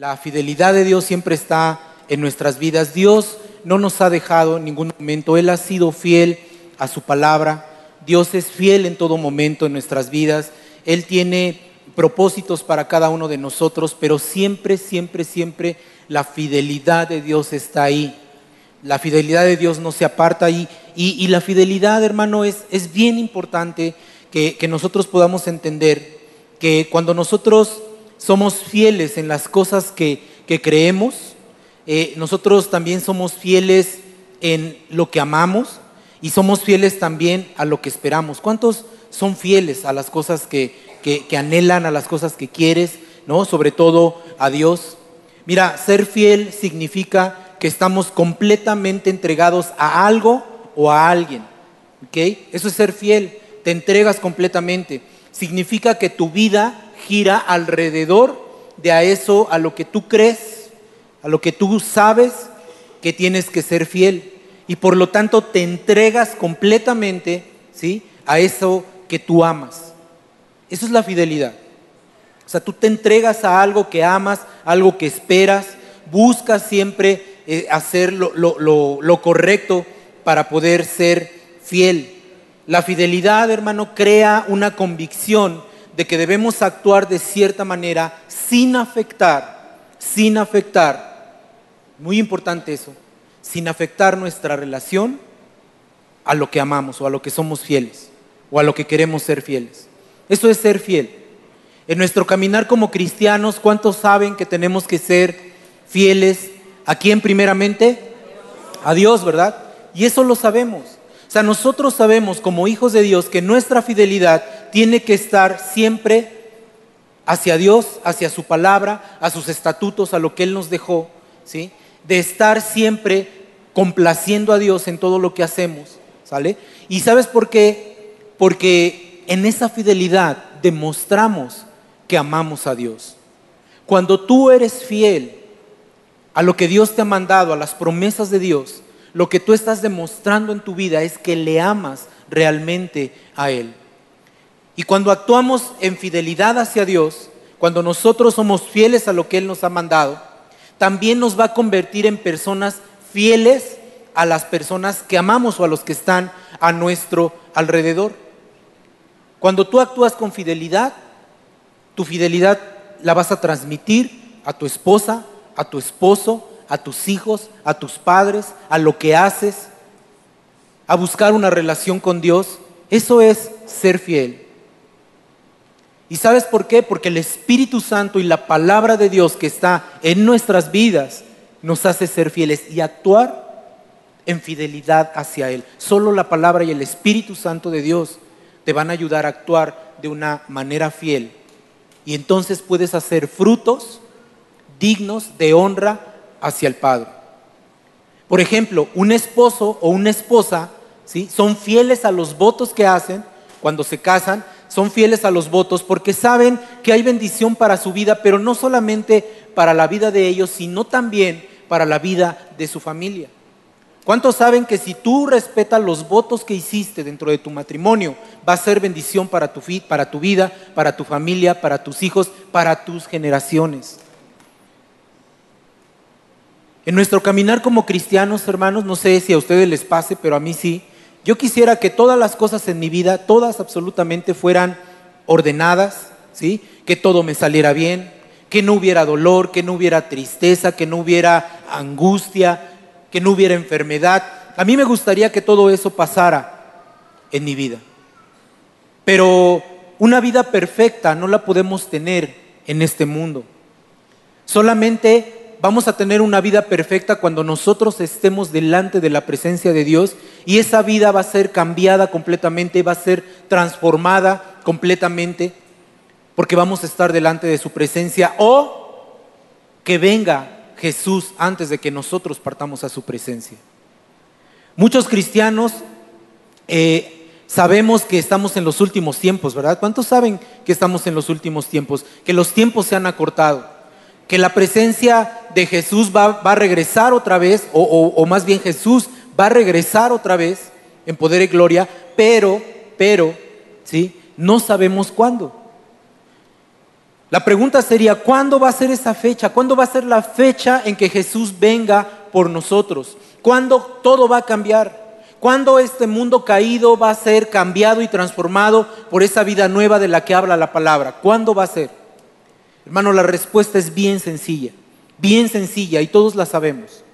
La fidelidad de Dios siempre está en nuestras vidas. Dios no nos ha dejado en ningún momento. Él ha sido fiel a su palabra. Dios es fiel en todo momento en nuestras vidas. Él tiene propósitos para cada uno de nosotros, pero siempre, siempre, siempre la fidelidad de Dios está ahí. La fidelidad de Dios no se aparta ahí. Y, la fidelidad, hermano, es, es bien importante que, nosotros podamos entender que cuando nosotros somos fieles en las cosas que, creemos, eh, nosotros también somos fieles en lo que amamos y somos fieles también a lo que esperamos. ¿Cuántos son fieles a las cosas que, que, anhelan, a las cosas que quieres, ¿no? Sobre todo a Dios. Mira, ser fiel significa que estamos completamente entregados a algo o a alguien. ¿Ok? Eso es ser fiel. Te entregas completamente. Significa que tu vida gira alrededor de a eso, a lo que tú crees, a lo que tú sabes que tienes que ser fiel. Y por lo tanto te entregas completamente, ¿sí? A eso que tú amas. Eso es la fidelidad. O sea, tú te entregas a algo que amas, algo que esperas, buscas siempre eh, hacer lo, lo correcto para poder ser fiel. La fidelidad, hermano, crea una convicción de que debemos actuar de cierta manera sin afectar, sin afectar, muy importante eso, sin afectar nuestra relación a lo que amamos o a lo que somos fieles o a lo que queremos ser fieles. Eso es ser fiel. En nuestro caminar como cristianos, ¿cuántos saben que tenemos que ser fieles a quién primeramente? A Dios, ¿verdad? Y eso lo sabemos. O sea, nosotros sabemos como hijos de Dios que nuestra fidelidad tiene que estar siempre hacia Dios, hacia su palabra, a sus estatutos, a lo que Él nos dejó, ¿sí? De estar siempre complaciendo a Dios en todo lo que hacemos, ¿sale? ¿Y sabes por qué? Porque en esa fidelidad demostramos que amamos a Dios. Cuando tú eres fiel a lo que Dios te ha mandado, a las promesas de Dios, lo que tú estás demostrando en tu vida es que le amas realmente a Él. Y cuando actuamos en fidelidad hacia Dios, cuando nosotros somos fieles a lo que Él nos ha mandado, también nos va a convertir en personas fieles a las personas que amamos o a los que están a nuestro alrededor. Cuando tú actúas con fidelidad, tu fidelidad la vas a transmitir a tu esposa, a tu esposo, a tus hijos, a tus padres, a lo que haces, a buscar una relación con Dios. Eso es ser fiel. ¿Y sabes por qué? Porque el Espíritu Santo y la palabra de Dios que está en nuestras vidas nos hace ser fieles y actuar en fidelidad hacia Él. Solo la palabra y el Espíritu Santo de Dios te van a ayudar a actuar de una manera fiel. Y entonces puedes hacer frutos dignos de honra hacia el Padre. Por ejemplo, un esposo o una esposa ¿sí? son fieles a los votos que hacen cuando se casan, son fieles a los votos porque saben que hay bendición para su vida, pero no solamente para la vida de ellos, sino también para la vida de su familia. ¿Cuántos saben que si tú respetas los votos que hiciste dentro de tu matrimonio, va a ser bendición para tu, para tu vida, para tu familia, para tus hijos, para tus generaciones? En nuestro caminar como cristianos, hermanos, no sé si a ustedes les pase, pero a mí sí, yo quisiera que todas las cosas en mi vida, todas absolutamente fueran ordenadas, ¿sí? Que todo me saliera bien, que no hubiera dolor, que no hubiera tristeza, que no hubiera angustia, que no hubiera enfermedad. A mí me gustaría que todo eso pasara en mi vida. Pero una vida perfecta no la podemos tener en este mundo. Solamente vamos a tener una vida perfecta cuando nosotros estemos delante de la presencia de Dios y esa vida va a ser cambiada completamente, va a ser transformada completamente porque vamos a estar delante de su presencia o que venga Jesús antes de que nosotros partamos a su presencia. Muchos cristianos eh, sabemos que estamos en los últimos tiempos, ¿verdad? ¿Cuántos saben que estamos en los últimos tiempos? Que los tiempos se han acortado, que la presencia de Jesús va, a regresar otra vez, o, o más bien Jesús va a regresar otra vez en poder y gloria, pero, pero, ¿sí? No sabemos cuándo. La pregunta sería, ¿cuándo va a ser esa fecha? ¿Cuándo va a ser la fecha en que Jesús venga por nosotros? ¿Cuándo todo va a cambiar? ¿Cuándo este mundo caído va a ser cambiado y transformado por esa vida nueva de la que habla la palabra? ¿Cuándo va a ser? Hermano, la respuesta es bien sencilla, bien sencilla y todos la sabemos.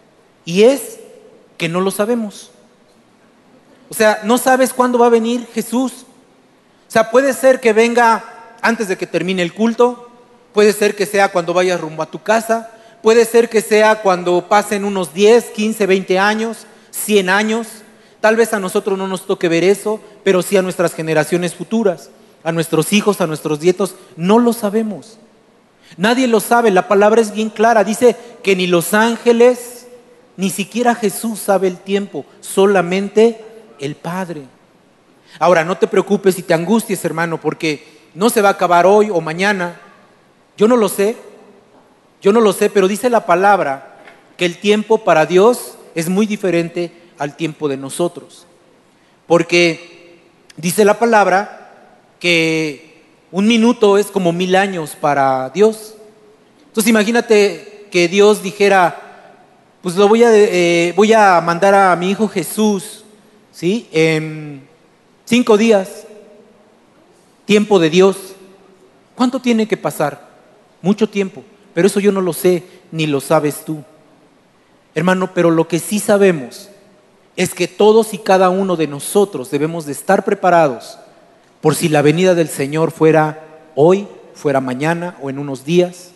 Y es que no lo sabemos. O sea, no sabes cuándo va a venir Jesús. O sea, puede ser que venga antes de que termine el culto, puede ser que sea cuando vayas rumbo a tu casa, puede ser que sea cuando pasen unos 10, 15, 20 años, 100 años. Tal vez a nosotros no nos toque ver eso, pero sí a nuestras generaciones futuras, a nuestros hijos, a nuestros nietos, no lo sabemos. Nadie lo sabe, la palabra es bien clara, dice que ni los ángeles, ni siquiera Jesús sabe el tiempo, solamente el Padre. Ahora, no te preocupes y te angusties, hermano, porque no se va a acabar hoy o mañana. Yo no lo sé, yo no lo sé, pero dice la palabra que el tiempo para Dios es muy diferente al tiempo de nosotros. Porque dice la palabra que un minuto es como mil años para Dios. Entonces imagínate que Dios dijera, pues lo voy a, eh, voy a mandar a mi hijo Jesús, ¿sí? En cinco días tiempo de Dios. ¿Cuánto tiene que pasar? Mucho tiempo, pero eso yo no lo sé, ni lo sabes tú. Hermano, pero lo que sí sabemos es que todos y cada uno de nosotros debemos de estar preparados por si la venida del Señor fuera hoy, fuera mañana o en unos días.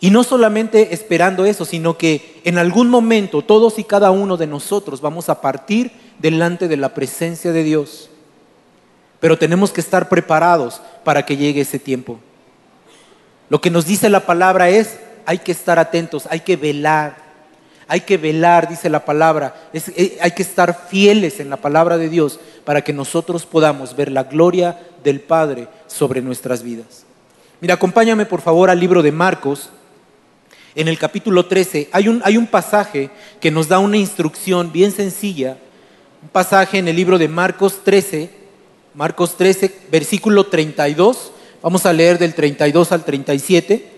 Y no solamente esperando eso, sino que en algún momento todos y cada uno de nosotros vamos a partir delante de la presencia de Dios pero tenemos que estar preparados para que llegue ese tiempo. Lo que nos dice la palabra es, hay que estar atentos, hay que velar, hay que velar, dice la palabra, eh, hay que estar fieles en la palabra de Dios para que nosotros podamos ver la gloria del Padre sobre nuestras vidas. Mira, acompáñame por favor al libro de Marcos. En el capítulo 13 hay un, hay un pasaje que nos da una instrucción bien sencilla, un pasaje en el libro de Marcos 13, Marcos 13, versículo 32. Vamos a leer del 32 al 37.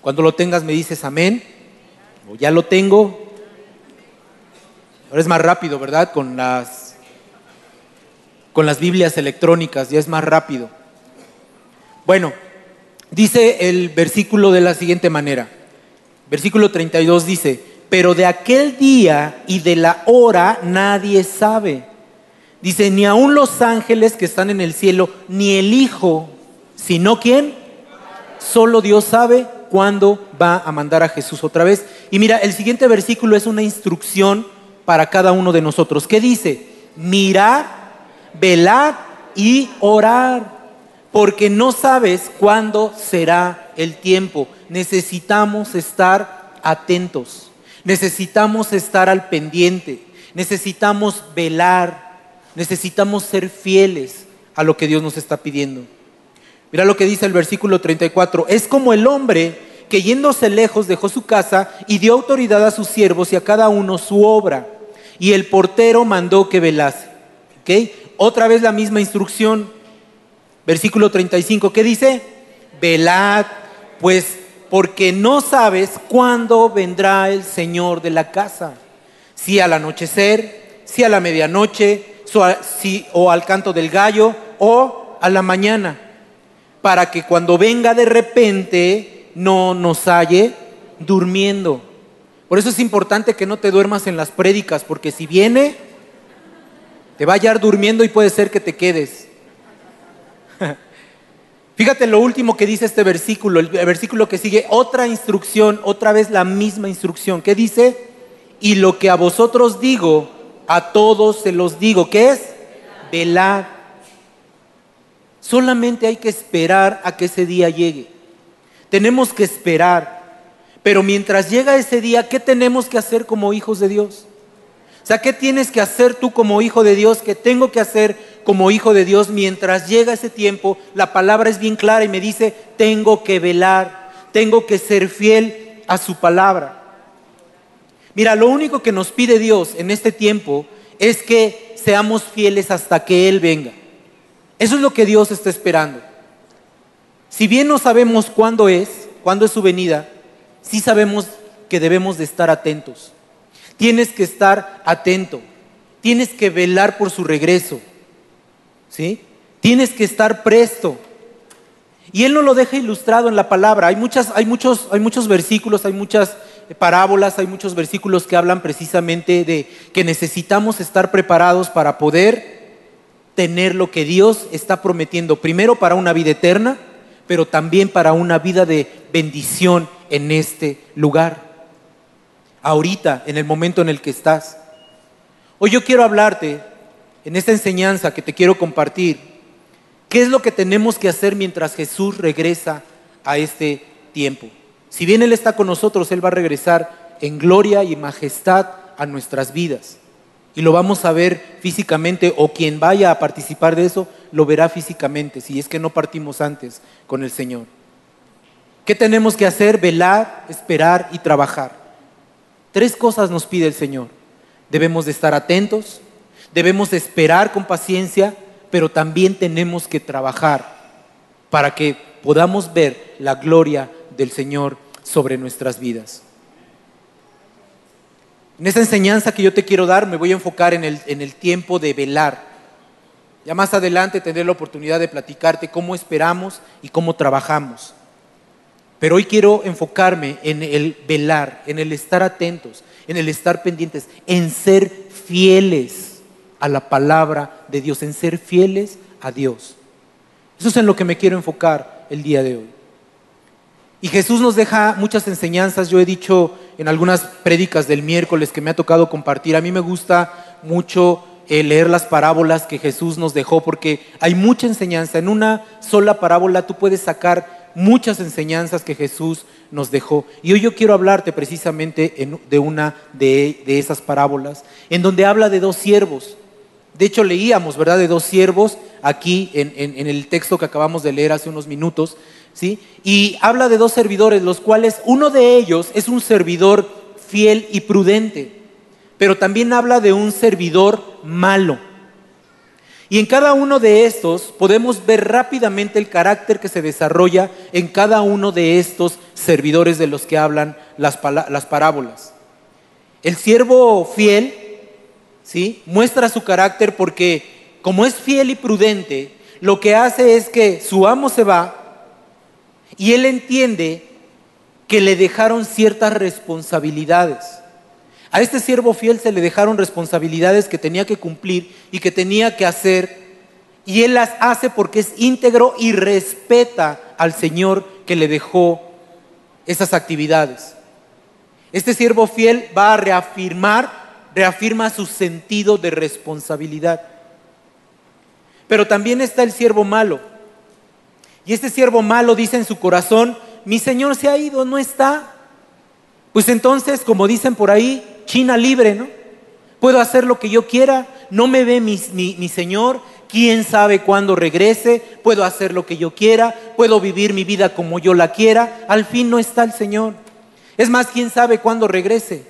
Cuando lo tengas me dices amén. Ya lo tengo. Ahora es más rápido, ¿verdad? Con las, con las Biblias electrónicas, ya es más rápido. Bueno, dice el versículo de la siguiente manera. Versículo 32 dice, pero de aquel día y de la hora nadie sabe Dice, ni aun los ángeles que están en el cielo, ni el Hijo, sino quién. Solo Dios sabe cuándo va a mandar a Jesús otra vez. Y mira, el siguiente versículo es una instrucción para cada uno de nosotros. ¿Qué dice? Mirar, velar y orar, porque no sabes cuándo será el tiempo. Necesitamos estar atentos, necesitamos estar al pendiente, necesitamos velar necesitamos ser fieles a lo que Dios nos está pidiendo. Mira lo que dice el versículo 34. Es como el hombre que yéndose lejos dejó su casa y dio autoridad a sus siervos y a cada uno su obra. Y el portero mandó que velase. ¿Okay? Otra vez la misma instrucción. Versículo 35. ¿Qué dice? Velad, pues porque no sabes cuándo vendrá el Señor de la casa. Si al anochecer, si a la medianoche, o al canto del gallo o a la mañana, para que cuando venga de repente no nos halle durmiendo. Por eso es importante que no te duermas en las prédicas, porque si viene, te va a hallar durmiendo y puede ser que te quedes. Fíjate lo último que dice este versículo, el versículo que sigue, otra instrucción, otra vez la misma instrucción. ¿Qué dice? Y lo que a vosotros digo, a todos se los digo, ¿qué es? Velad. Solamente hay que esperar a que ese día llegue. Tenemos que esperar. Pero mientras llega ese día, ¿qué tenemos que hacer como hijos de Dios? O sea, ¿qué tienes que hacer tú como hijo de Dios? ¿Qué tengo que hacer como hijo de Dios mientras llega ese tiempo? La palabra es bien clara y me dice, tengo que velar, tengo que ser fiel a su palabra. Mira, lo único que nos pide Dios en este tiempo es que seamos fieles hasta que Él venga. Eso es lo que Dios está esperando. Si bien no sabemos cuándo es, cuándo es su venida, sí sabemos que debemos de estar atentos. Tienes que estar atento. Tienes que velar por su regreso. ¿Sí? Tienes que estar presto. Y él no lo deja ilustrado en la palabra. Hay, muchas, hay, muchos, hay muchos versículos, hay muchas parábolas, hay muchos versículos que hablan precisamente de que necesitamos estar preparados para poder tener lo que Dios está prometiendo, primero para una vida eterna, pero también para una vida de bendición en este lugar. Ahorita, en el momento en el que estás. Hoy yo quiero hablarte en esta enseñanza que te quiero compartir. ¿Qué es lo que tenemos que hacer mientras Jesús regresa a este tiempo? Si bien Él está con nosotros, Él va a regresar en gloria y majestad a nuestras vidas. Y lo vamos a ver físicamente, o quien vaya a participar de eso, lo verá físicamente, si es que no partimos antes con el Señor. ¿Qué tenemos que hacer? Velar, esperar y trabajar. Tres cosas nos pide el Señor. Debemos de estar atentos, debemos de esperar con paciencia, pero también tenemos que trabajar para que podamos ver la gloria del Señor sobre nuestras vidas. En esta enseñanza que yo te quiero dar me voy a enfocar en el, en el tiempo de velar. Ya más adelante tendré la oportunidad de platicarte cómo esperamos y cómo trabajamos. Pero hoy quiero enfocarme en el velar, en el estar atentos, en el estar pendientes, en ser fieles a la palabra de Dios, en ser fieles a Dios. Eso es en lo que me quiero enfocar el día de hoy. Y Jesús nos deja muchas enseñanzas. Yo he dicho en algunas prédicas del miércoles que me ha tocado compartir, a mí me gusta mucho eh, leer las parábolas que Jesús nos dejó porque hay mucha enseñanza. En una sola parábola tú puedes sacar muchas enseñanzas que Jesús nos dejó. Y hoy yo quiero hablarte precisamente de una de, esas parábolas, en donde habla de dos siervos. De hecho, leíamos, ¿verdad?, de dos siervos aquí en el texto que acabamos de leer hace unos minutos. Y habla de dos servidores, los cuales uno de ellos es un servidor fiel y prudente, pero también habla de un servidor malo. Y en cada uno de estos podemos ver rápidamente el carácter que se desarrolla en cada uno de estos servidores de los que hablan las, las parábolas. El siervo fiel, ¿sí? Muestra su carácter porque como es fiel y prudente, lo que hace es que su amo se va y él entiende que le dejaron ciertas responsabilidades. A este siervo fiel se le dejaron responsabilidades que tenía que cumplir y que tenía que hacer. Y él las hace porque es íntegro y respeta al Señor que le dejó esas actividades. Este siervo fiel va a reafirmar, reafirma su sentido de responsabilidad. Pero también está el siervo malo y este siervo malo dice en su corazón, mi Señor se ha ido, no está. Pues entonces, como dicen por ahí, China libre, ¿no? Puedo hacer lo que yo quiera, no me ve mi, mi Señor, quién sabe cuándo regrese, puedo hacer lo que yo quiera, puedo vivir mi vida como yo la quiera, al fin no está el Señor. Es más, quién sabe cuándo regrese.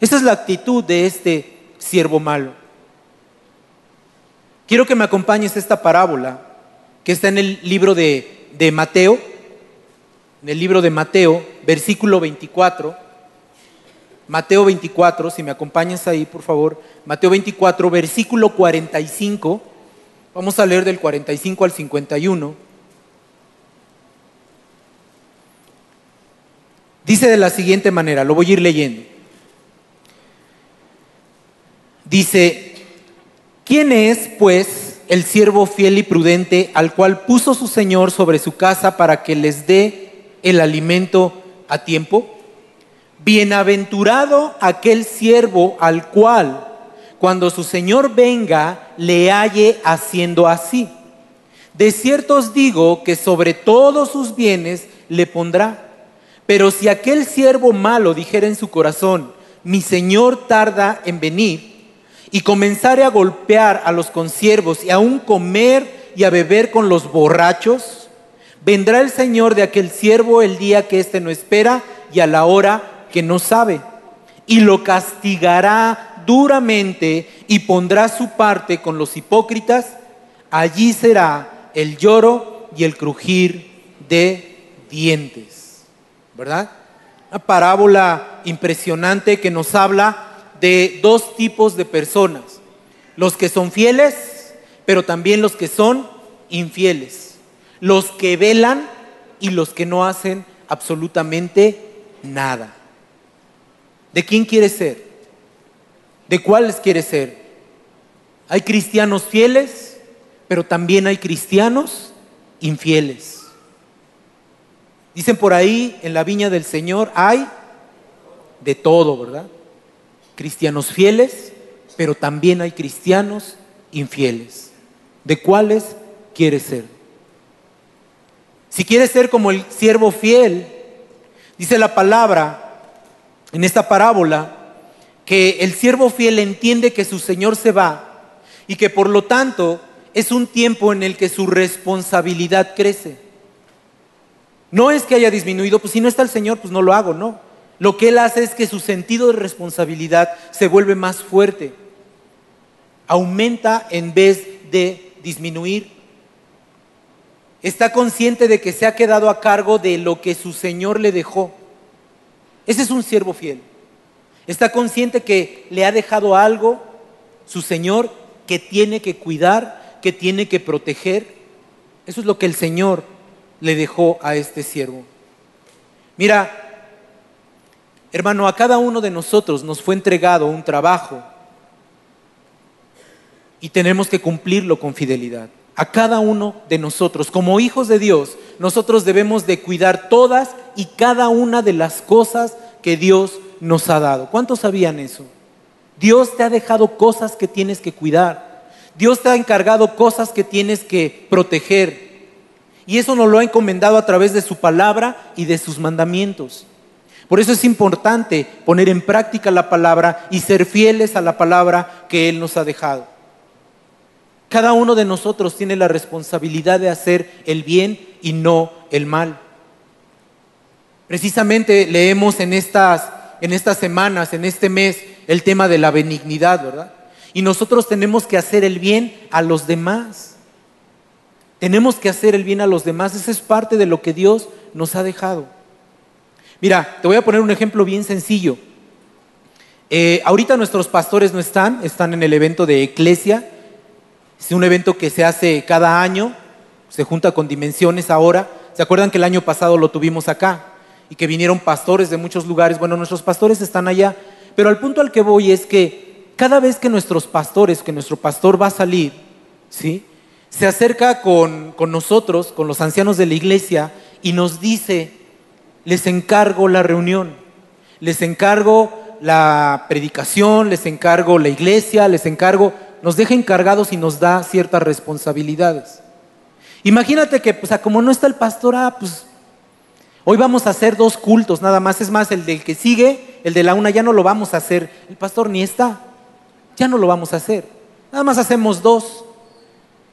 Esa es la actitud de este siervo malo. Quiero que me acompañes esta parábola que está en el libro de, de Mateo, en el libro de Mateo, versículo 24. Mateo 24, si me acompañas ahí, por favor. Mateo 24, versículo 45. Vamos a leer del 45 al 51. Dice de la siguiente manera, lo voy a ir leyendo. Dice, ¿quién es, pues, el siervo fiel y prudente al cual puso su Señor sobre su casa para que les dé el alimento a tiempo? Bienaventurado aquel siervo al cual, cuando su Señor venga, le halle haciendo así. De cierto os digo que sobre todos sus bienes le pondrá. Pero si aquel siervo malo dijera en su corazón, mi Señor tarda en venir, y comenzare a golpear a los consiervos y aún comer y a beber con los borrachos, vendrá el Señor de aquel siervo el día que éste no espera y a la hora que no sabe, y lo castigará duramente y pondrá su parte con los hipócritas, allí será el lloro y el crujir de dientes. ¿Verdad? Una parábola impresionante que nos habla de dos tipos de personas. Los que son fieles, pero también los que son infieles. Los que velan y los que no hacen absolutamente nada. ¿De quién quiere ser? ¿De cuáles quiere ser? Hay cristianos fieles, pero también hay cristianos infieles. Dicen por ahí, en la viña del Señor hay de todo, ¿verdad? Cristianos fieles, pero también hay cristianos infieles. ¿De cuáles quiere ser? Si quiere ser como el siervo fiel, dice la palabra en esta parábola, que el siervo fiel entiende que su Señor se va y que por lo tanto es un tiempo en el que su responsabilidad crece. No es que haya disminuido, pues si no está el Señor, pues no lo hago, no. Lo que Él hace es que su sentido de responsabilidad se vuelve más fuerte, aumenta en vez de disminuir. Está consciente de que se ha quedado a cargo de lo que su Señor le dejó. Ese es un siervo fiel. Está consciente que le ha dejado algo su Señor que tiene que cuidar, que tiene que proteger. Eso es lo que el Señor le dejó a este siervo. Mira, hermano, a cada uno de nosotros nos fue entregado un trabajo y tenemos que cumplirlo con fidelidad. A cada uno de nosotros, como hijos de Dios, nosotros debemos de cuidar todas y cada una de las cosas que Dios nos ha dado. ¿Cuántos sabían eso? Dios te ha dejado cosas que tienes que cuidar. Dios te ha encargado cosas que tienes que proteger. Y eso nos lo ha encomendado a través de su palabra y de sus mandamientos. Por eso es importante poner en práctica la palabra y ser fieles a la palabra que Él nos ha dejado. Cada uno de nosotros tiene la responsabilidad de hacer el bien y no el mal. Precisamente leemos en estas, en estas semanas, en este mes, el tema de la benignidad, ¿verdad? Y nosotros tenemos que hacer el bien a los demás. Tenemos que hacer el bien a los demás. Esa es parte de lo que Dios nos ha dejado. Mira, te voy a poner un ejemplo bien sencillo. Eh, ahorita nuestros pastores no están, están en el evento de Eclesia. Es un evento que se hace cada año, se junta con dimensiones ahora. ¿Se acuerdan que el año pasado lo tuvimos acá? Y que vinieron pastores de muchos lugares. Bueno, nuestros pastores están allá. Pero al punto al que voy es que cada vez que nuestros pastores, que nuestro pastor va a salir, ¿sí? se acerca con, nosotros, con los ancianos de la iglesia, y nos dice, les encargo la reunión, les encargo la predicación, les encargo la iglesia, les encargo, nos deja encargados y nos da ciertas responsabilidades. Imagínate que, pues, como no está el pastor, ah, pues, hoy vamos a hacer dos cultos nada más. Es más, el del que sigue, el de la una, ya no lo vamos a hacer. El pastor ni está, ya no lo vamos a hacer. Nada más hacemos dos.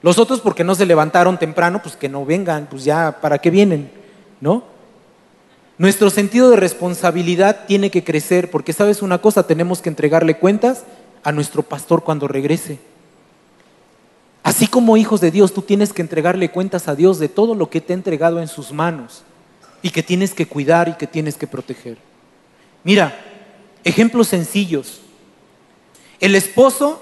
Los otros porque no se levantaron temprano, pues que no vengan, pues ya, ¿para qué vienen? ¿No? Nuestro sentido de responsabilidad tiene que crecer porque, ¿sabes una cosa? Tenemos que entregarle cuentas a nuestro pastor cuando regrese. Así como hijos de Dios, tú tienes que entregarle cuentas a Dios de todo lo que te ha entregado en sus manos y que tienes que cuidar y que tienes que proteger. Mira, ejemplos sencillos. El esposo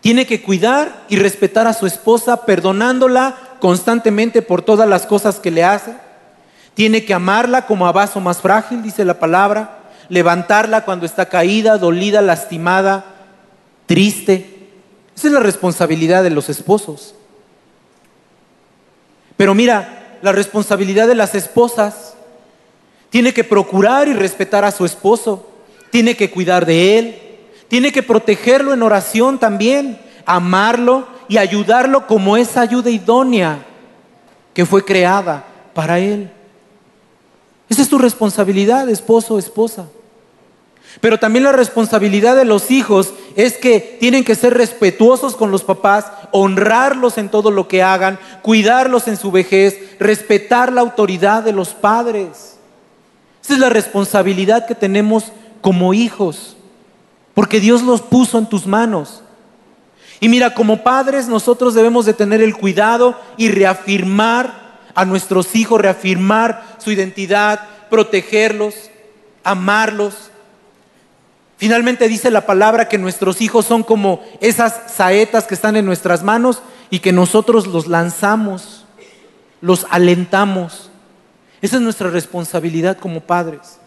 tiene que cuidar y respetar a su esposa, perdonándola constantemente por todas las cosas que le hace. Tiene que amarla como a vaso más frágil, dice la palabra. Levantarla cuando está caída, dolida, lastimada, triste. Esa es la responsabilidad de los esposos. Pero mira, la responsabilidad de las esposas tiene que procurar y respetar a su esposo, tiene que cuidar de él, tiene que protegerlo en oración también, amarlo y ayudarlo como esa ayuda idónea que fue creada para él. Esa es tu responsabilidad, esposo esposa. Pero también la responsabilidad de los hijos es que tienen que ser respetuosos con los papás, honrarlos en todo lo que hagan, cuidarlos en su vejez, respetar la autoridad de los padres. Esa es la responsabilidad que tenemos como hijos porque Dios los puso en tus manos. Y mira, como padres nosotros debemos de tener el cuidado y reafirmar a nuestros hijos, reafirmar su identidad, protegerlos, amarlos. Finalmente dice la palabra que nuestros hijos son como esas saetas que están en nuestras manos y que nosotros los lanzamos, los alentamos. Esa es nuestra responsabilidad como padres.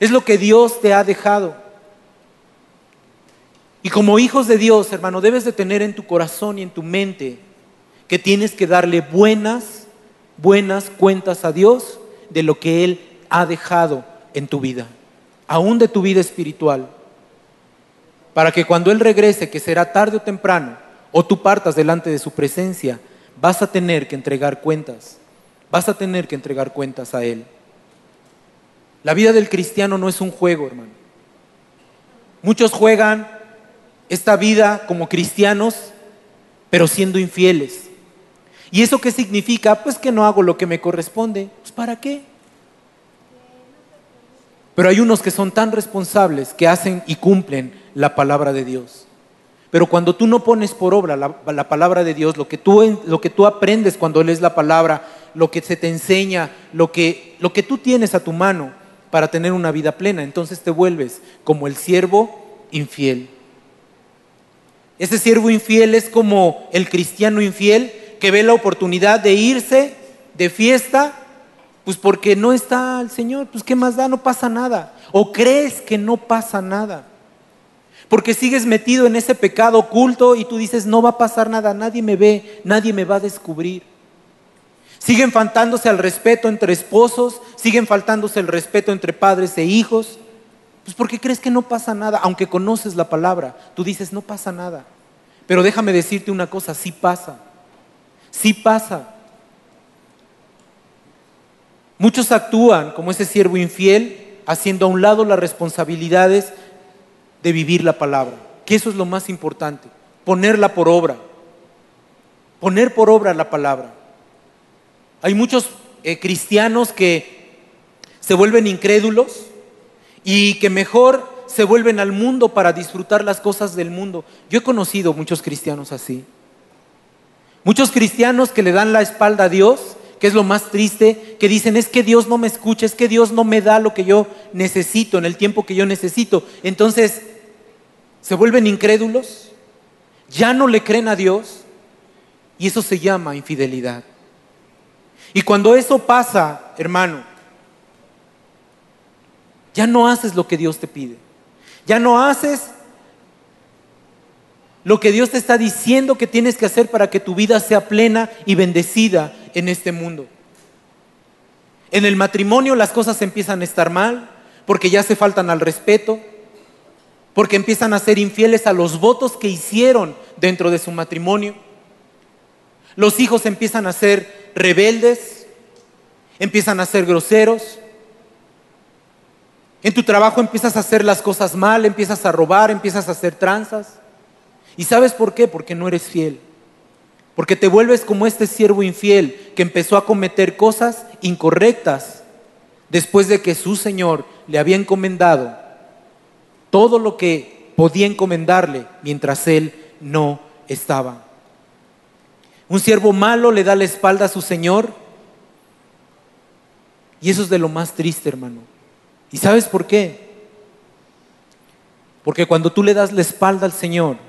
Es lo que Dios te ha dejado. Y como hijos de Dios, hermano, debes de tener en tu corazón y en tu mente que tienes que darle buenas, buenas cuentas a Dios de lo que Él ha dejado en tu vida, aún de tu vida espiritual, para que cuando Él regrese, que será tarde o temprano, o tú partas delante de su presencia, vas a tener que entregar cuentas, vas a tener que entregar cuentas a Él. La vida del cristiano no es un juego, hermano. Muchos juegan esta vida como cristianos, pero siendo infieles. ¿Y eso qué significa? Pues que no hago lo que me corresponde. Pues ¿para qué? Pero hay unos que son tan responsables que hacen y cumplen la palabra de Dios. Pero cuando tú no pones por obra la, palabra de Dios, lo que, tú, lo que tú aprendes cuando lees la palabra, lo que se te enseña, lo que, lo que tú tienes a tu mano para tener una vida plena, entonces te vuelves como el siervo infiel. Ese siervo infiel es como el cristiano infiel que ve la oportunidad de irse de fiesta, pues porque no está el Señor, pues qué más da, no pasa nada. O crees que no pasa nada. Porque sigues metido en ese pecado oculto y tú dices, no va a pasar nada, nadie me ve, nadie me va a descubrir. Siguen faltándose al respeto entre esposos, siguen faltándose el respeto entre padres e hijos. Pues porque crees que no pasa nada, aunque conoces la palabra, tú dices, no pasa nada. Pero déjame decirte una cosa, sí pasa, sí pasa. Muchos actúan como ese siervo infiel, haciendo a un lado las responsabilidades de vivir la palabra, que eso es lo más importante, ponerla por obra, poner por obra la palabra. Hay muchos eh, cristianos que se vuelven incrédulos, y que mejor se vuelven al mundo para disfrutar las cosas del mundo. Yo he conocido muchos cristianos así. Muchos cristianos que le dan la espalda a Dios, que es lo más triste, que dicen, es que Dios no me escucha, es que Dios no me da lo que yo necesito en el tiempo que yo necesito. Entonces, se vuelven incrédulos, ya no le creen a Dios y eso se llama infidelidad. Y cuando eso pasa, hermano, ya no haces lo que Dios te pide. Ya no haces lo que Dios te está diciendo que tienes que hacer para que tu vida sea plena y bendecida en este mundo. En el matrimonio las cosas empiezan a estar mal porque ya se faltan al respeto, porque empiezan a ser infieles a los votos que hicieron dentro de su matrimonio. Los hijos empiezan a ser rebeldes, empiezan a ser groseros, en tu trabajo empiezas a hacer las cosas mal, empiezas a robar, empiezas a hacer tranzas. ¿Y sabes por qué? Porque no eres fiel. Porque te vuelves como este siervo infiel que empezó a cometer cosas incorrectas después de que su Señor le había encomendado todo lo que podía encomendarle mientras él no estaba. Un siervo malo le da la espalda a su Señor y eso es de lo más triste, hermano. ¿Y sabes por qué? Porque cuando tú le das la espalda al Señor,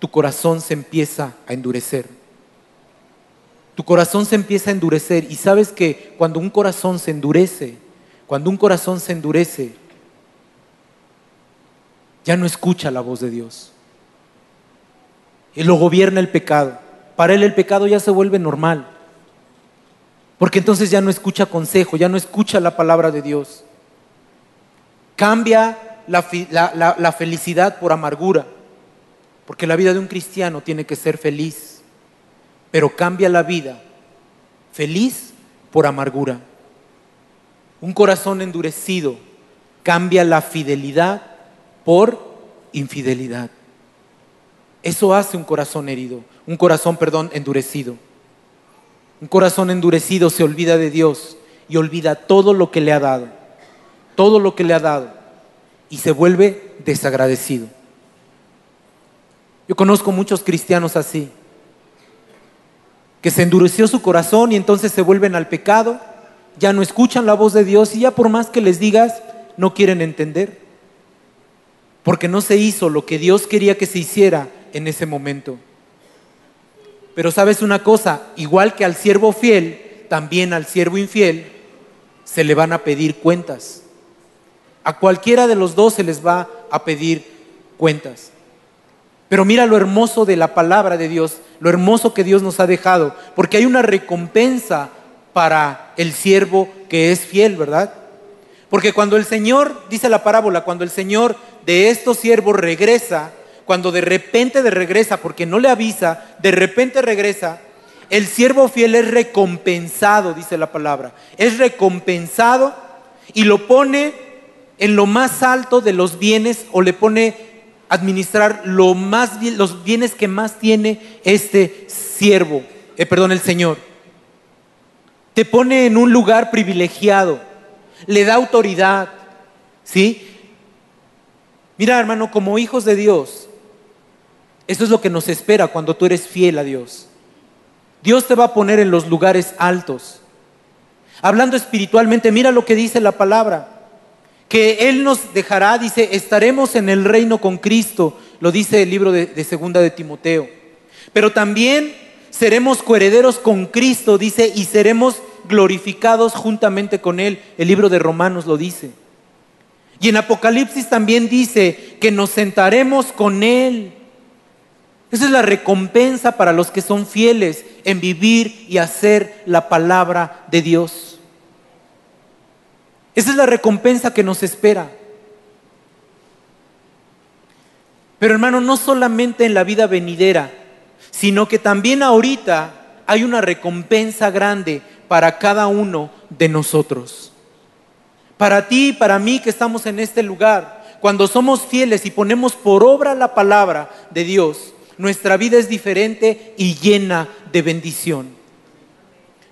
tu corazón se empieza a endurecer. Tu corazón se empieza a endurecer. Y sabes que cuando un corazón se endurece, cuando un corazón se endurece, ya no escucha la voz de Dios. Y lo gobierna el pecado. Para él el pecado ya se vuelve normal. Porque entonces ya no escucha consejo, ya no escucha la palabra de Dios. Cambia la, felicidad por amargura, porque la vida de un cristiano tiene que ser feliz, pero cambia la vida feliz por amargura. Un corazón endurecido cambia la fidelidad por infidelidad. Eso hace un corazón herido, un corazón, perdón, endurecido. Un corazón endurecido se olvida de Dios y olvida todo lo que le ha dado todo lo que le ha dado y se vuelve desagradecido. Yo conozco muchos cristianos así, que se endureció su corazón y entonces se vuelven al pecado, ya no escuchan la voz de Dios y ya por más que les digas, no quieren entender, porque no se hizo lo que Dios quería que se hiciera en ese momento. Pero sabes una cosa, igual que al siervo fiel, también al siervo infiel se le van a pedir cuentas. A cualquiera de los dos se les va a pedir cuentas. Pero mira lo hermoso de la palabra de Dios, lo hermoso que Dios nos ha dejado, porque hay una recompensa para el siervo que es fiel, ¿verdad? Porque cuando el Señor, dice la parábola, cuando el Señor de estos siervos regresa, cuando de repente de regresa, porque no le avisa, de repente regresa, el siervo fiel es recompensado, dice la palabra, es recompensado y lo pone en lo más alto de los bienes o le pone administrar lo más, los bienes que más tiene este siervo, eh, perdón, el Señor. Te pone en un lugar privilegiado, le da autoridad, ¿sí? Mira, hermano, como hijos de Dios, eso es lo que nos espera cuando tú eres fiel a Dios. Dios te va a poner en los lugares altos. Hablando espiritualmente, mira lo que dice la palabra que Él nos dejará, dice, estaremos en el reino con Cristo, lo dice el libro de, Segunda de Timoteo. Pero también seremos coherederos con Cristo, dice, y seremos glorificados juntamente con Él. El libro de Romanos lo dice. Y en Apocalipsis también dice que nos sentaremos con Él. Esa es la recompensa para los que son fieles en vivir y hacer la palabra de Dios. Esa es la recompensa que nos espera. Pero hermano, no solamente en la vida venidera, sino que también ahorita hay una recompensa grande para cada uno de nosotros. Para ti y para mí que estamos en este lugar, cuando somos fieles y ponemos por obra la palabra de Dios, nuestra vida es diferente y llena de bendición.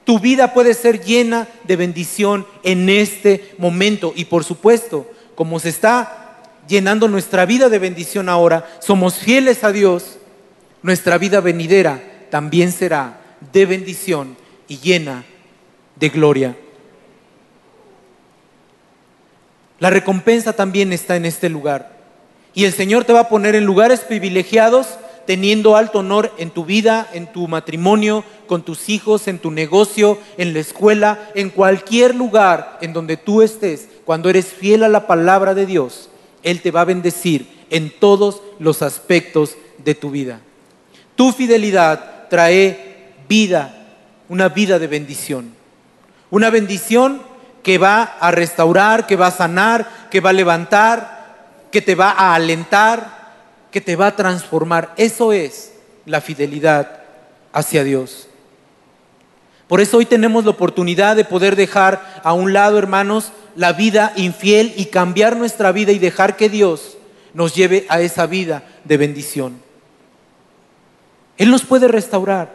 Tu vida puede ser llena de bendición en este momento. Y por supuesto, como se está llenando nuestra vida de bendición ahora, somos fieles a Dios, nuestra vida venidera también será de bendición y llena de gloria. La recompensa también está en este lugar. Y el Señor te va a poner en lugares privilegiados teniendo alto honor en tu vida, en tu matrimonio, con tus hijos, en tu negocio, en la escuela, en cualquier lugar en donde tú estés, cuando eres fiel a la palabra de Dios, Él te va a bendecir en todos los aspectos de tu vida. Tu fidelidad trae vida, una vida de bendición. Una bendición que va a restaurar, que va a sanar, que va a levantar, que te va a alentar, que te va a transformar. Eso es la fidelidad hacia Dios. Por eso hoy tenemos la oportunidad de poder dejar a un lado, hermanos, la vida infiel y cambiar nuestra vida y dejar que Dios nos lleve a esa vida de bendición. Él nos puede restaurar.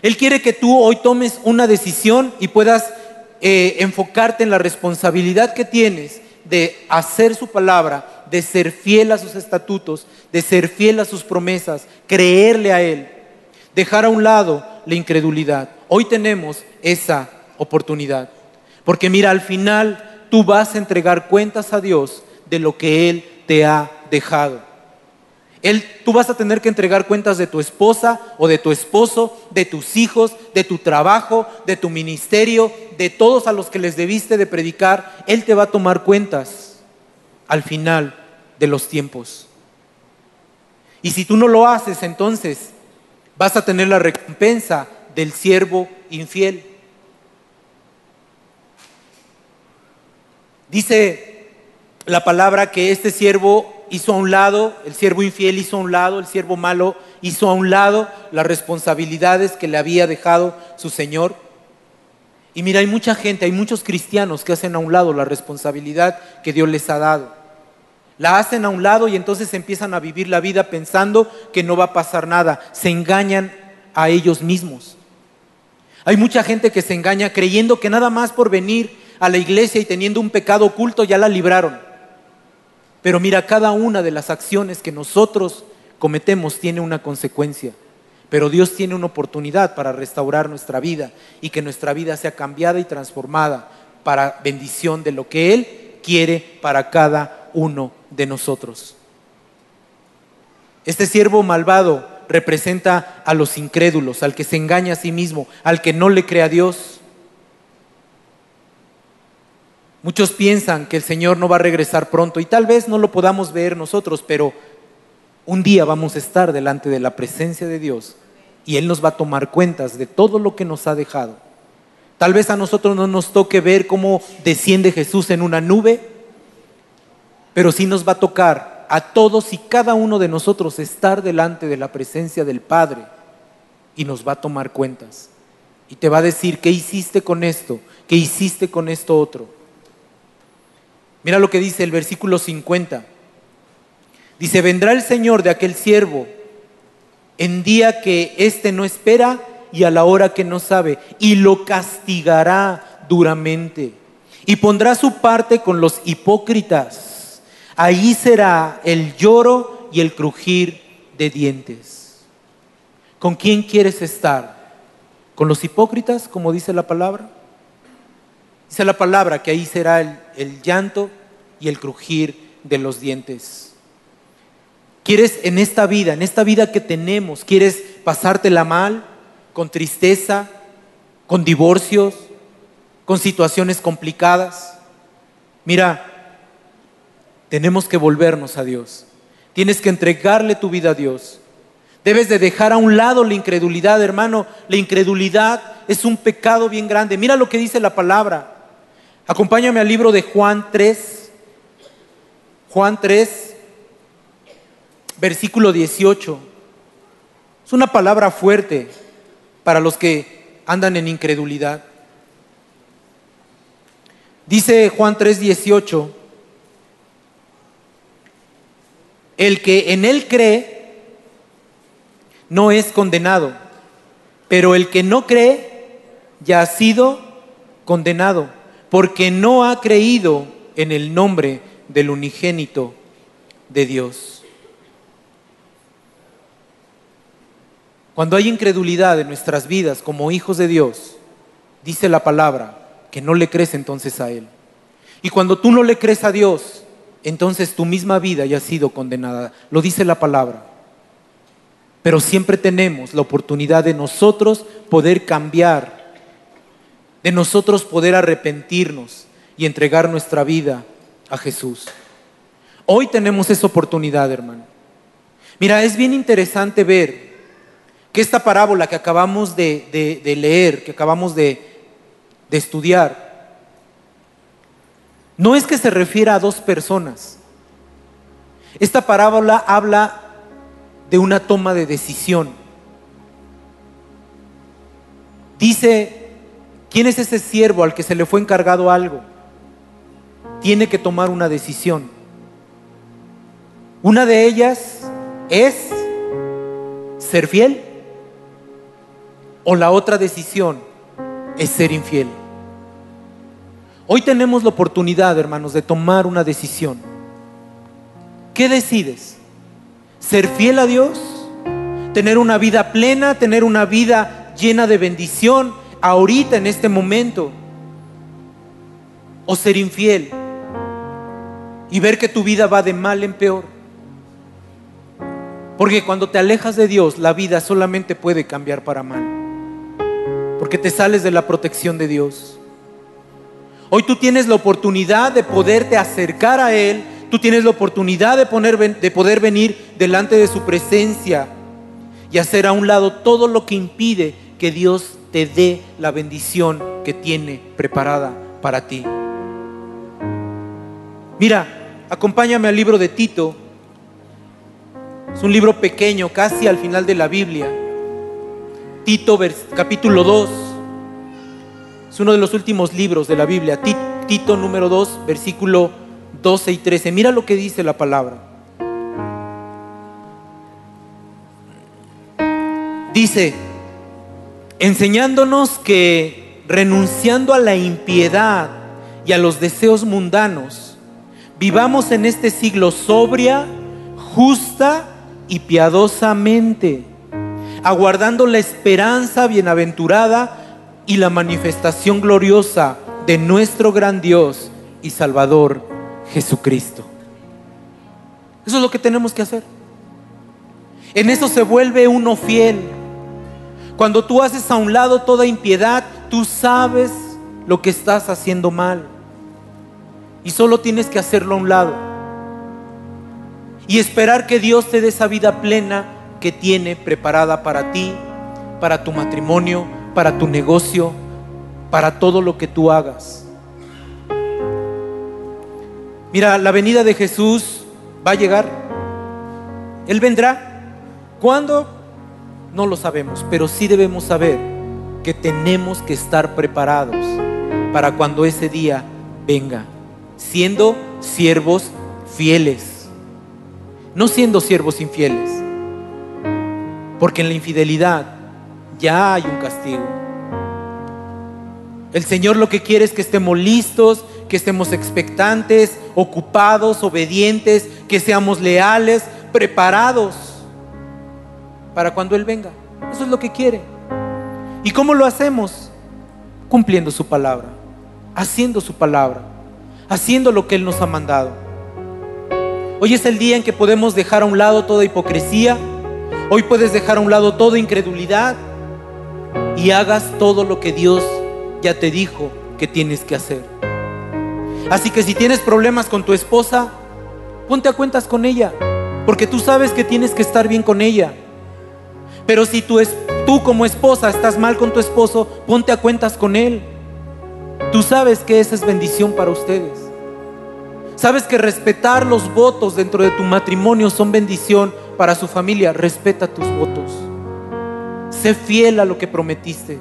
Él quiere que tú hoy tomes una decisión y puedas eh, enfocarte en la responsabilidad que tienes de hacer su palabra de ser fiel a sus estatutos, de ser fiel a sus promesas, creerle a Él, dejar a un lado la incredulidad. Hoy tenemos esa oportunidad. Porque mira, al final tú vas a entregar cuentas a Dios de lo que Él te ha dejado. Él, tú vas a tener que entregar cuentas de tu esposa o de tu esposo, de tus hijos, de tu trabajo, de tu ministerio, de todos a los que les debiste de predicar. Él te va a tomar cuentas al final de los tiempos. Y si tú no lo haces, entonces vas a tener la recompensa del siervo infiel. Dice la palabra que este siervo hizo a un lado, el siervo infiel hizo a un lado, el siervo malo hizo a un lado las responsabilidades que le había dejado su Señor. Y mira, hay mucha gente, hay muchos cristianos que hacen a un lado la responsabilidad que Dios les ha dado. La hacen a un lado y entonces empiezan a vivir la vida pensando que no va a pasar nada. Se engañan a ellos mismos. Hay mucha gente que se engaña creyendo que nada más por venir a la iglesia y teniendo un pecado oculto ya la libraron. Pero mira, cada una de las acciones que nosotros cometemos tiene una consecuencia. Pero Dios tiene una oportunidad para restaurar nuestra vida y que nuestra vida sea cambiada y transformada para bendición de lo que Él quiere para cada uno de nosotros. Este siervo malvado representa a los incrédulos, al que se engaña a sí mismo, al que no le cree a Dios. Muchos piensan que el Señor no va a regresar pronto y tal vez no lo podamos ver nosotros, pero un día vamos a estar delante de la presencia de Dios y Él nos va a tomar cuentas de todo lo que nos ha dejado. Tal vez a nosotros no nos toque ver cómo desciende Jesús en una nube, pero sí nos va a tocar a todos y cada uno de nosotros estar delante de la presencia del Padre y nos va a tomar cuentas. Y te va a decir, ¿qué hiciste con esto? ¿Qué hiciste con esto otro? Mira lo que dice el versículo 50. Dice, vendrá el Señor de aquel siervo en día que éste no espera y a la hora que no sabe, y lo castigará duramente. Y pondrá su parte con los hipócritas. Ahí será el lloro y el crujir de dientes. ¿Con quién quieres estar? ¿Con los hipócritas, como dice la palabra? Dice la palabra que ahí será el, el llanto y el crujir de los dientes. ¿Quieres en esta vida, en esta vida que tenemos, quieres pasártela mal, con tristeza, con divorcios, con situaciones complicadas? Mira, tenemos que volvernos a Dios. Tienes que entregarle tu vida a Dios. Debes de dejar a un lado la incredulidad, hermano. La incredulidad es un pecado bien grande. Mira lo que dice la palabra. Acompáñame al libro de Juan 3. Juan 3, versículo 18. Es una palabra fuerte para los que andan en incredulidad. Dice Juan 3:18, el que en él cree no es condenado, pero el que no cree ya ha sido condenado, porque no ha creído en el nombre del unigénito de Dios. Cuando hay incredulidad en nuestras vidas como hijos de Dios, dice la palabra que no le crees entonces a Él. Y cuando tú no le crees a Dios, entonces tu misma vida ya ha sido condenada. Lo dice la palabra. Pero siempre tenemos la oportunidad de nosotros poder cambiar, de nosotros poder arrepentirnos y entregar nuestra vida a Jesús. Hoy tenemos esa oportunidad, hermano. Mira, es bien interesante ver que esta parábola que acabamos de, leer, que acabamos de, de estudiar, no es que se refiera a dos personas. Esta parábola habla de una toma de decisión. Dice, ¿quién es ese siervo al que se le fue encargado algo? Tiene que tomar una decisión. Una de ellas es ser fiel o la otra decisión es ser infiel. Hoy tenemos la oportunidad, hermanos, de tomar una decisión. ¿Qué decides? ¿Ser fiel a Dios? ¿Tener una vida plena? ¿Tener una vida llena de bendición ahorita, en este momento? ¿O ser infiel? Y ver que tu vida va de mal en peor. Porque cuando te alejas de Dios, la vida solamente puede cambiar para mal porque te sales de la protección de Dios. Hoy tú tienes la oportunidad de poderte acercar a Él, tú tienes la oportunidad de, poner, de poder venir delante de su presencia y hacer a un lado todo lo que impide que Dios te dé la bendición que tiene preparada para ti. Mira, acompáñame al libro de Tito. Es un libro pequeño, casi al final de la Biblia. Tito capítulo 2. Es uno de los últimos libros de la Biblia. Tito número 2, versículo 12 y 13. Mira lo que dice la palabra. Dice, enseñándonos que renunciando a la impiedad y a los deseos mundanos, vivamos en este siglo sobria, justa y piadosamente, aguardando la esperanza bienaventurada y la manifestación gloriosa de nuestro gran Dios y Salvador Jesucristo. Eso es lo que tenemos que hacer. En eso se vuelve uno fiel. Cuando tú haces a un lado toda impiedad, tú sabes lo que estás haciendo mal. Y solo tienes que hacerlo a un lado. Y esperar que Dios te dé esa vida plena que tiene preparada para ti, para tu matrimonio, para tu negocio, para todo lo que tú hagas. Mira, la venida de Jesús va a llegar. Él vendrá. ¿Cuándo? No lo sabemos, pero sí debemos saber que tenemos que estar preparados para cuando ese día venga, siendo siervos fieles, no siendo siervos infieles, porque en la infidelidad ya hay un castigo. El Señor lo que quiere es que estemos listos, que estemos expectantes, ocupados, obedientes, que seamos leales, preparados para cuando Él venga. Eso es lo que quiere. ¿Y cómo lo hacemos? Cumpliendo su palabra, haciendo su palabra, haciendo lo que Él nos ha mandado. Hoy es el día en que podemos dejar a un lado toda hipocresía, hoy puedes dejar a un lado toda incredulidad y hagas todo lo que Dios ya te dijo que tienes que hacer. Así que si tienes problemas con tu esposa, ponte a cuentas con ella, porque tú sabes que tienes que estar bien con ella. Pero si tú, tú como esposa estás mal con tu esposo, ponte a cuentas con él. Tú sabes que esa es bendición para ustedes. Sabes que respetar los votos dentro de tu matrimonio son bendición para su familia. Respeta tus votos. Sé fiel a lo que prometiste.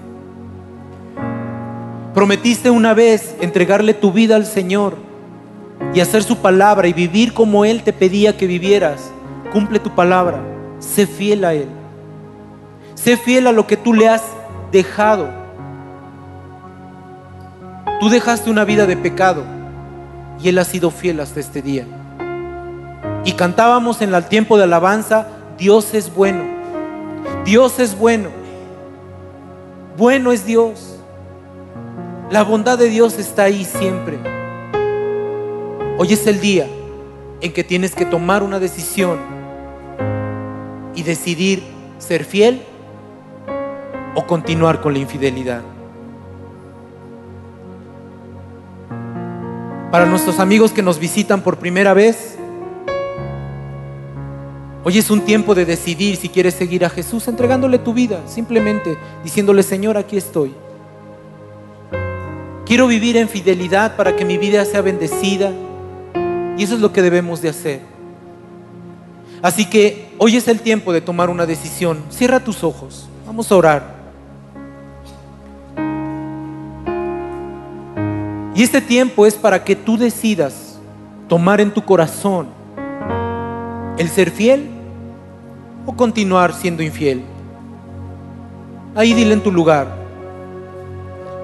Prometiste una vez entregarle tu vida al Señor y hacer su palabra y vivir como Él te pedía que vivieras. Cumple tu palabra. Sé fiel a Él. Sé fiel a lo que tú le has dejado. Tú dejaste una vida de pecado y Él ha sido fiel hasta este día. Y cantábamos en el tiempo de alabanza, Dios es bueno. Dios es bueno. Bueno es Dios. La bondad de Dios está ahí siempre. Hoy es el día en que tienes que tomar una decisión y decidir ser fiel o continuar con la infidelidad. Para nuestros amigos que nos visitan por primera vez, hoy es un tiempo de decidir si quieres seguir a Jesús entregándole tu vida, simplemente diciéndole, Señor, aquí estoy. Quiero vivir en fidelidad para que mi vida sea bendecida. Y eso es lo que debemos de hacer. Así que hoy es el tiempo de tomar una decisión. Cierra tus ojos. Vamos a orar. Y este tiempo es para que tú decidas tomar en tu corazón el ser fiel o continuar siendo infiel. Ahí dile en tu lugar,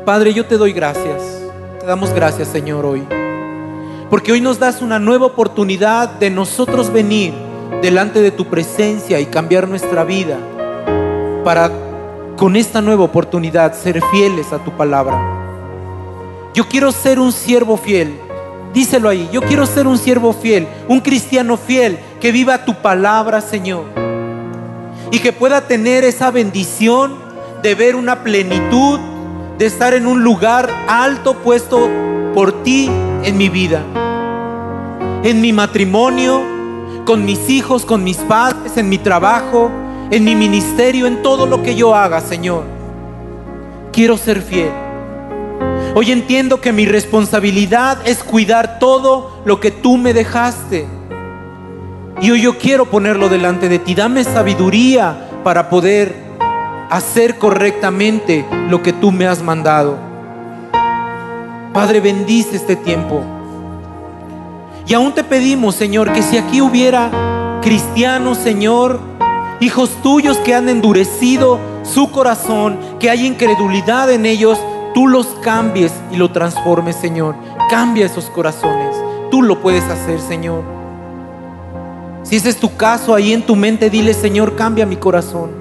Padre, yo te doy gracias, te damos gracias Señor hoy, porque hoy nos das una nueva oportunidad de nosotros venir delante de tu presencia y cambiar nuestra vida para con esta nueva oportunidad ser fieles a tu palabra. Yo quiero ser un siervo fiel. Díselo ahí, yo quiero ser un siervo fiel, un cristiano fiel que viva tu palabra, Señor. Y que pueda tener esa bendición de ver una plenitud, de estar en un lugar alto puesto por ti en mi vida. En mi matrimonio, con mis hijos, con mis padres, en mi trabajo, en mi ministerio, en todo lo que yo haga, Señor. Quiero ser fiel. Hoy entiendo que mi responsabilidad es cuidar todo lo que tú me dejaste. Y hoy yo quiero ponerlo delante de ti. Dame sabiduría para poder hacer correctamente lo que tú me has mandado. Padre, bendice este tiempo. Y aún te pedimos, Señor, que si aquí hubiera cristianos, Señor, hijos tuyos que han endurecido su corazón, que hay incredulidad en ellos, tú los cambies y lo transformes, Señor. Cambia esos corazones. Tú lo puedes hacer, Señor. Si ese es tu caso, ahí en tu mente dile, Señor, cambia mi corazón,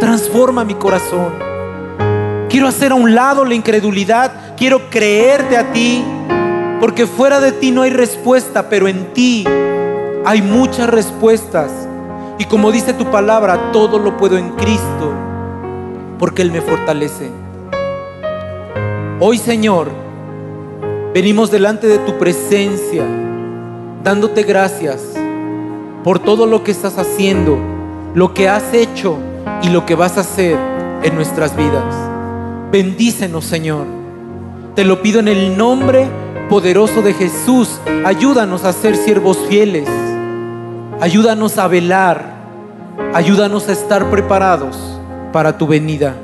transforma mi corazón. Quiero hacer a un lado la incredulidad, quiero creerte a ti, porque fuera de ti no hay respuesta, pero en ti hay muchas respuestas. Y como dice tu palabra, todo lo puedo en Cristo, porque Él me fortalece. Hoy, Señor, venimos delante de tu presencia, dándote gracias por todo lo que estás haciendo, lo que has hecho y lo que vas a hacer en nuestras vidas. Bendícenos, Señor. Te lo pido en el nombre poderoso de Jesús. Ayúdanos a ser siervos fieles. Ayúdanos a velar. Ayúdanos a estar preparados para tu venida.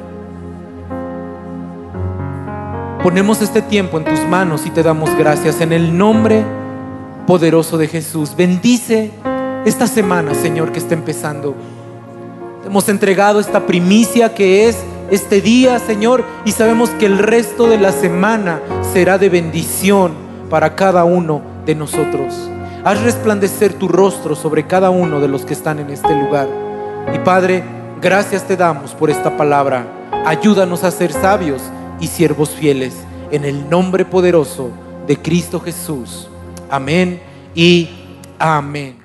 Ponemos este tiempo en tus manos y te damos gracias en el nombre poderoso de Jesús. Bendice esta semana, Señor, que está empezando. hemos entregado esta primicia que es este día, Señor, y sabemos que el resto de la semana será de bendición para cada uno de nosotros. Haz resplandecer tu rostro sobre cada uno de los que están en este lugar. Y Padre, gracias te damos por esta palabra. Ayúdanos a ser sabios y siervos fieles. En el nombre poderoso de Cristo Jesús. Amén y amén.